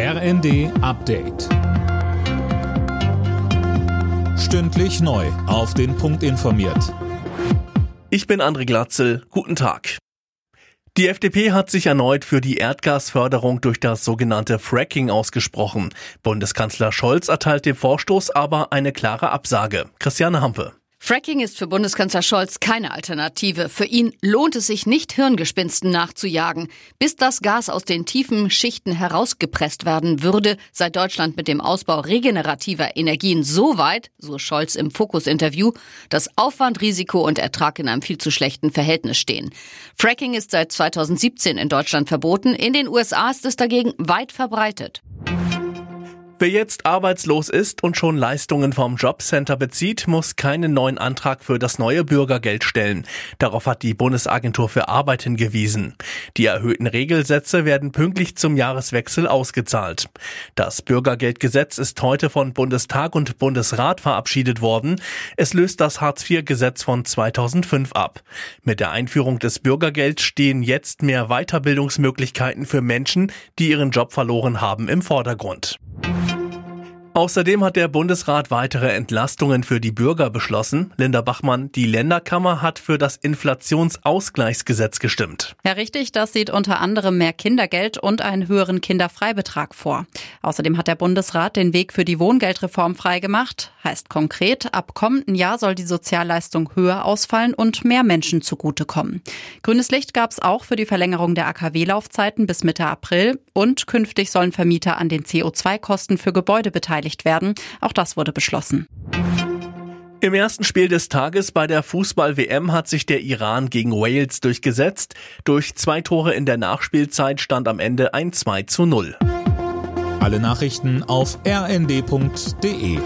RND Update. Stündlich neu. Auf den Punkt informiert. Ich bin André Glatzel. Guten Tag. Die FDP hat sich erneut für die Erdgasförderung durch das sogenannte Fracking ausgesprochen. Bundeskanzler Scholz erteilt dem Vorstoß aber eine klare Absage. Christiane Hampe. Fracking ist für Bundeskanzler Scholz keine Alternative. Für ihn lohnt es sich nicht, Hirngespinsten nachzujagen. Bis das Gas aus den tiefen Schichten herausgepresst werden würde, sei Deutschland mit dem Ausbau regenerativer Energien so weit, so Scholz im Fokus-Interview, dass Aufwand, Risiko und Ertrag in einem viel zu schlechten Verhältnis stehen. Fracking ist seit 2017 in Deutschland verboten. In den USA ist es dagegen weit verbreitet. Wer jetzt arbeitslos ist und schon Leistungen vom Jobcenter bezieht, muss keinen neuen Antrag für das neue Bürgergeld stellen. Darauf hat die Bundesagentur für Arbeit hingewiesen. Die erhöhten Regelsätze werden pünktlich zum Jahreswechsel ausgezahlt. Das Bürgergeldgesetz ist heute von Bundestag und Bundesrat verabschiedet worden. Es löst das Hartz-IV-Gesetz von 2005 ab. Mit der Einführung des Bürgergelds stehen jetzt mehr Weiterbildungsmöglichkeiten für Menschen, die ihren Job verloren haben, im Vordergrund. Außerdem hat der Bundesrat weitere Entlastungen für die Bürger beschlossen. Linda Bachmann, die Länderkammer hat für das Inflationsausgleichsgesetz gestimmt. Ja, richtig. Das sieht unter anderem mehr Kindergeld und einen höheren Kinderfreibetrag vor. Außerdem hat der Bundesrat den Weg für die Wohngeldreform freigemacht. Heißt konkret, ab kommenden Jahr soll die Sozialleistung höher ausfallen und mehr Menschen zugutekommen. Grünes Licht gab es auch für die Verlängerung der AKW-Laufzeiten bis Mitte April und künftig sollen Vermieter an den CO2-Kosten für Gebäude beteiligt beteiligt werden. Auch das wurde beschlossen. Im ersten Spiel des Tages bei der Fußball-WM hat sich der Iran gegen Wales durchgesetzt. Durch zwei Tore in der Nachspielzeit stand am Ende ein 2 zu 0. Alle Nachrichten auf rnd.de